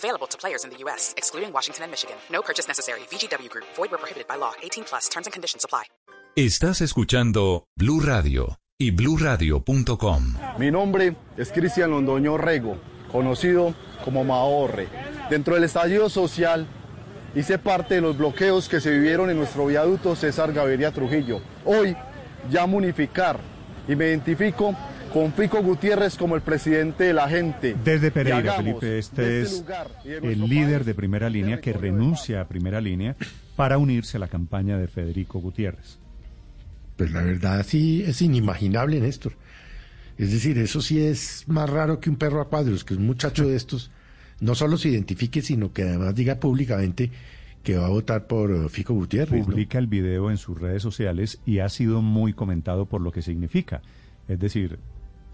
Available to players in the U.S., excluding Washington and Michigan. No purchase necessary. VGW Group. Void where prohibited by law. 18 plus. Terms and conditions apply. Estás escuchando Blue Radio y BlueRadio.com. Mi nombre es Cristian Londoño Rego, conocido como Mahorre. Dentro del estallido social hice parte de los bloqueos que se vivieron en nuestro viaducto César Gaviria Trujillo. Hoy llamo unificar y me identifico con Fico Gutiérrez como el presidente de la gente. Desde Pereira, Felipe, este este es el líder de primera línea que renuncia a primera línea para unirse a la campaña de Federico Gutiérrez. Pues la verdad sí es inimaginable, Néstor. Es decir, eso sí es más raro que un perro a cuadros, que un muchacho de estos no solo se identifique, sino que además diga públicamente que va a votar por eh, Fico Gutiérrez. ¿no? Publica el video en sus redes sociales y ha sido muy comentado por lo que significa. Es decir,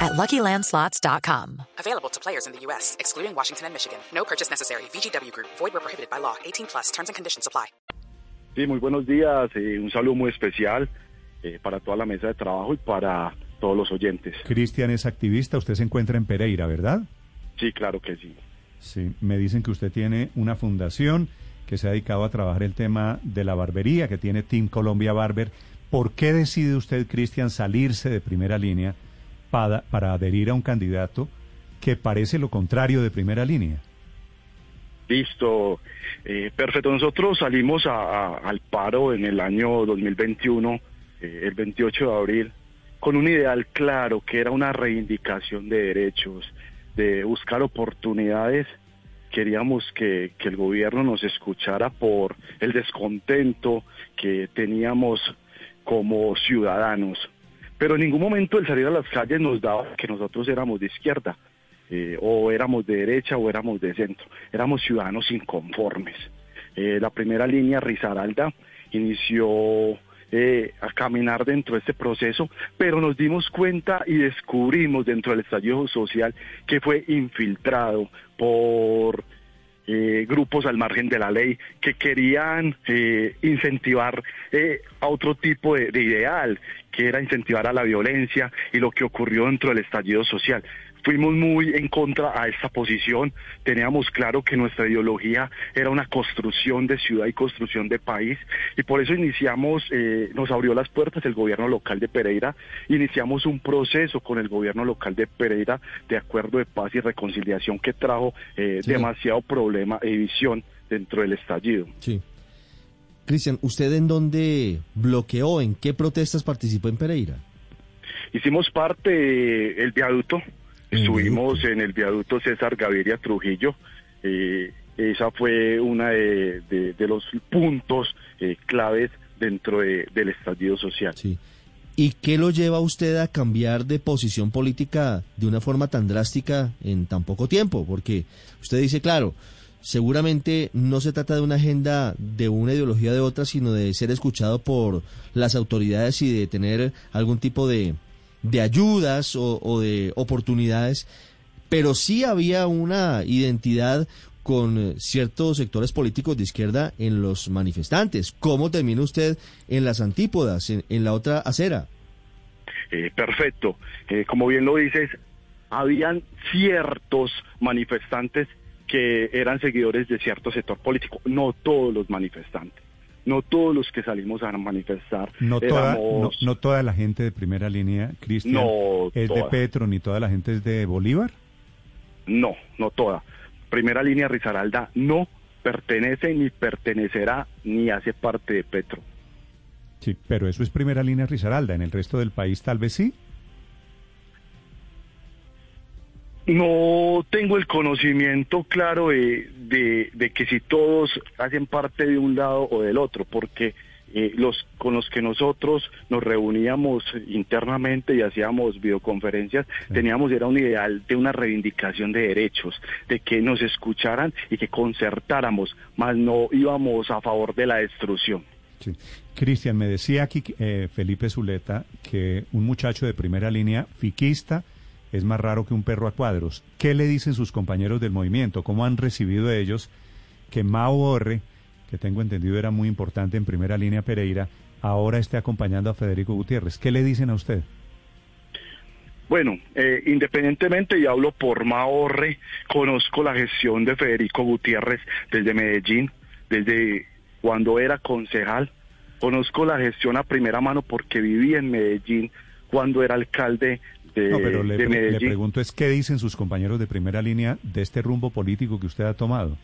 at LuckyLandSlots.com. Available to players in the U.S., excluding Washington and Michigan. No purchase necessary. VGW Group. Void where prohibited by law. 18 plus. Terms and conditions apply. Sí, muy buenos días. eh, un saludo muy especial eh, para toda la mesa de trabajo y para todos los oyentes. Cristian es activista, usted se encuentra en Pereira, ¿verdad? Sí, claro que sí. Sí, me dicen que usted tiene una fundación que se ha dedicado a trabajar el tema de la barbería, que tiene Team Colombia Barber. ¿Por qué decide usted, Cristian, salirse de primera línea para, para adherir a un candidato que parece lo contrario de primera línea? Listo, eh, perfecto. Nosotros salimos a- al paro en el año 2021, eh, el 28 de abril, con un ideal claro que era una reivindicación de derechos, de buscar oportunidades. Queríamos que, que el gobierno nos escuchara por el descontento que teníamos como ciudadanos. Pero en ningún momento el salir a las calles nos daba que nosotros éramos de izquierda eh, o éramos de derecha o éramos de centro, éramos ciudadanos inconformes. Eh, la primera línea, Risaralda, inició eh, a caminar dentro de este proceso, pero nos dimos cuenta y descubrimos dentro del estallido social que fue infiltrado por eh, grupos al margen de la ley que querían eh, incentivar eh, a otro tipo de, de ideal, que era incentivar a la violencia y lo que ocurrió dentro del estallido social. Fuimos muy en contra a esta posición, teníamos claro que nuestra ideología era una construcción de ciudad y construcción de país y por eso iniciamos, eh, nos abrió las puertas el gobierno local de Pereira, iniciamos un proceso con el gobierno local de Pereira de acuerdo de paz y reconciliación que trajo eh, Sí. demasiado problema y división dentro del estallido. Sí. Cristian, ¿usted en dónde bloqueó, en qué protestas participó en Pereira? Hicimos parte del viaducto, El estuvimos en el viaducto César Gaviria Trujillo. eh, esa fue una de, de- de los puntos eh, claves dentro de- del estallido social. Sí. ¿Y qué lo lleva a usted a cambiar de posición política de una forma tan drástica en tan poco tiempo? Porque usted dice, claro, seguramente no se trata de una agenda de una ideología de otra, sino de ser escuchado por las autoridades y de tener algún tipo de, de ayudas o, de oportunidades. Pero sí había una identidad con eh, ciertos sectores políticos de izquierda en los manifestantes. ¿Cómo termina usted en las antípodas, en, en la otra acera? Eh, perfecto. Eh, como bien lo dices, habían ciertos manifestantes que eran seguidores de cierto sector político, no todos los manifestantes, no todos los que salimos a manifestar. No toda, no, toda la gente de primera línea, Cristian, No es de. Petro, ni toda la gente es de Bolívar. No, no toda. Primera línea Risaralda no pertenece ni pertenecerá ni hace parte de Petro. Sí, pero eso es primera línea Risaralda. En el resto del país tal vez sí. No tengo el conocimiento claro de, de, de, que si todos hacen parte de un lado o del otro, porque eh, los con los que nosotros nos reuníamos internamente y hacíamos videoconferencias, sí. teníamos era un ideal de una reivindicación de derechos, de que nos escucharan y que concertáramos, más no íbamos a favor de la destrucción. Sí. Cristian, me decía aquí eh, Felipe Zuleta que un muchacho de primera línea, fiquista, es más raro que un perro a cuadros. ¿Qué le dicen sus compañeros del movimiento? ¿Cómo han recibido ellos que Mao Borre, que tengo entendido era muy importante en primera línea Pereira, ahora esté acompañando a Federico Gutiérrez? ¿Qué le dicen a usted? Bueno, eh, independientemente, y hablo por Mahorre, conozco la gestión de Federico Gutiérrez desde Medellín, desde cuando era concejal. Conozco la gestión a primera mano porque viví en Medellín cuando era alcalde de, no, pero le, de Medellín. le pregunto es qué dicen sus compañeros de primera línea de este rumbo político que usted ha tomado.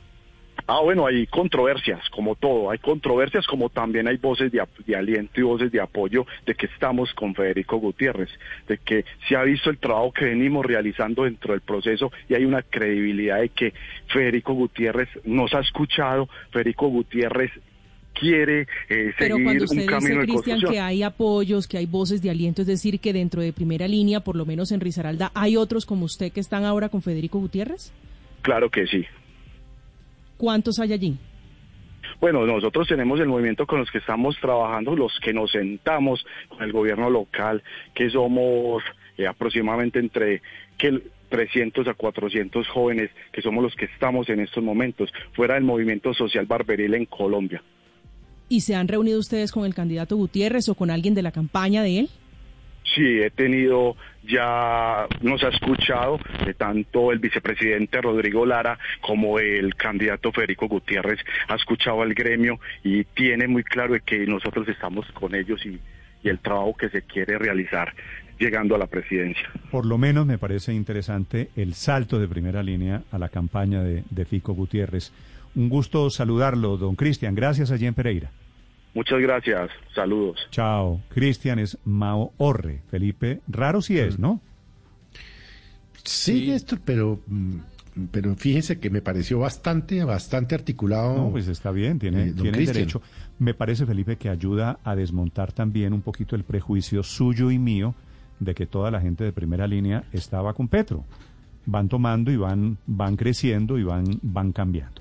Ah, bueno, hay controversias, como todo, hay controversias como también hay voces de, de, aliento y voces de apoyo de que estamos con Federico Gutiérrez, de que se ha visto el trabajo que venimos realizando dentro del proceso y hay una credibilidad de que Federico Gutiérrez nos ha escuchado, Federico Gutiérrez quiere eh, Pero seguir cuando usted un camino dice, Cristian, que hay apoyos, que hay voces de aliento, es decir, que dentro de primera línea, por lo menos en Risaralda, ¿hay otros como usted que están ahora con Federico Gutiérrez? Claro que sí. ¿Cuántos hay allí? Bueno, nosotros tenemos el movimiento con los que estamos trabajando, los que nos sentamos con el gobierno local, que somos eh, aproximadamente entre que 300 a 400 jóvenes, que somos los que estamos en estos momentos, fuera del movimiento social barberil en Colombia. ¿Y se han reunido ustedes con el candidato Gutiérrez o con alguien de la campaña de él? Sí, he tenido, ya nos ha escuchado eh, tanto el vicepresidente Rodrigo Lara como el candidato Federico Gutiérrez, ha escuchado al gremio y tiene muy claro que nosotros estamos con ellos y, y el trabajo que se quiere realizar llegando a la presidencia. Por lo menos me parece interesante el salto de primera línea a la campaña de, de Fico Gutiérrez. Un gusto saludarlo, don Cristian. Gracias allí en Pereira. Muchas gracias. Saludos. Chao. Cristian es Mao Orre. Felipe, raro sí es, ¿no? Sí, Néstor, pero, mm, pero fíjese que me pareció bastante, bastante articulado. No, pues está bien, tiene, eh, tiene derecho. Me parece, Felipe, que ayuda a desmontar también un poquito el prejuicio suyo y mío de que toda la gente de primera línea estaba con Petro. Van tomando y van, van creciendo y van, van cambiando.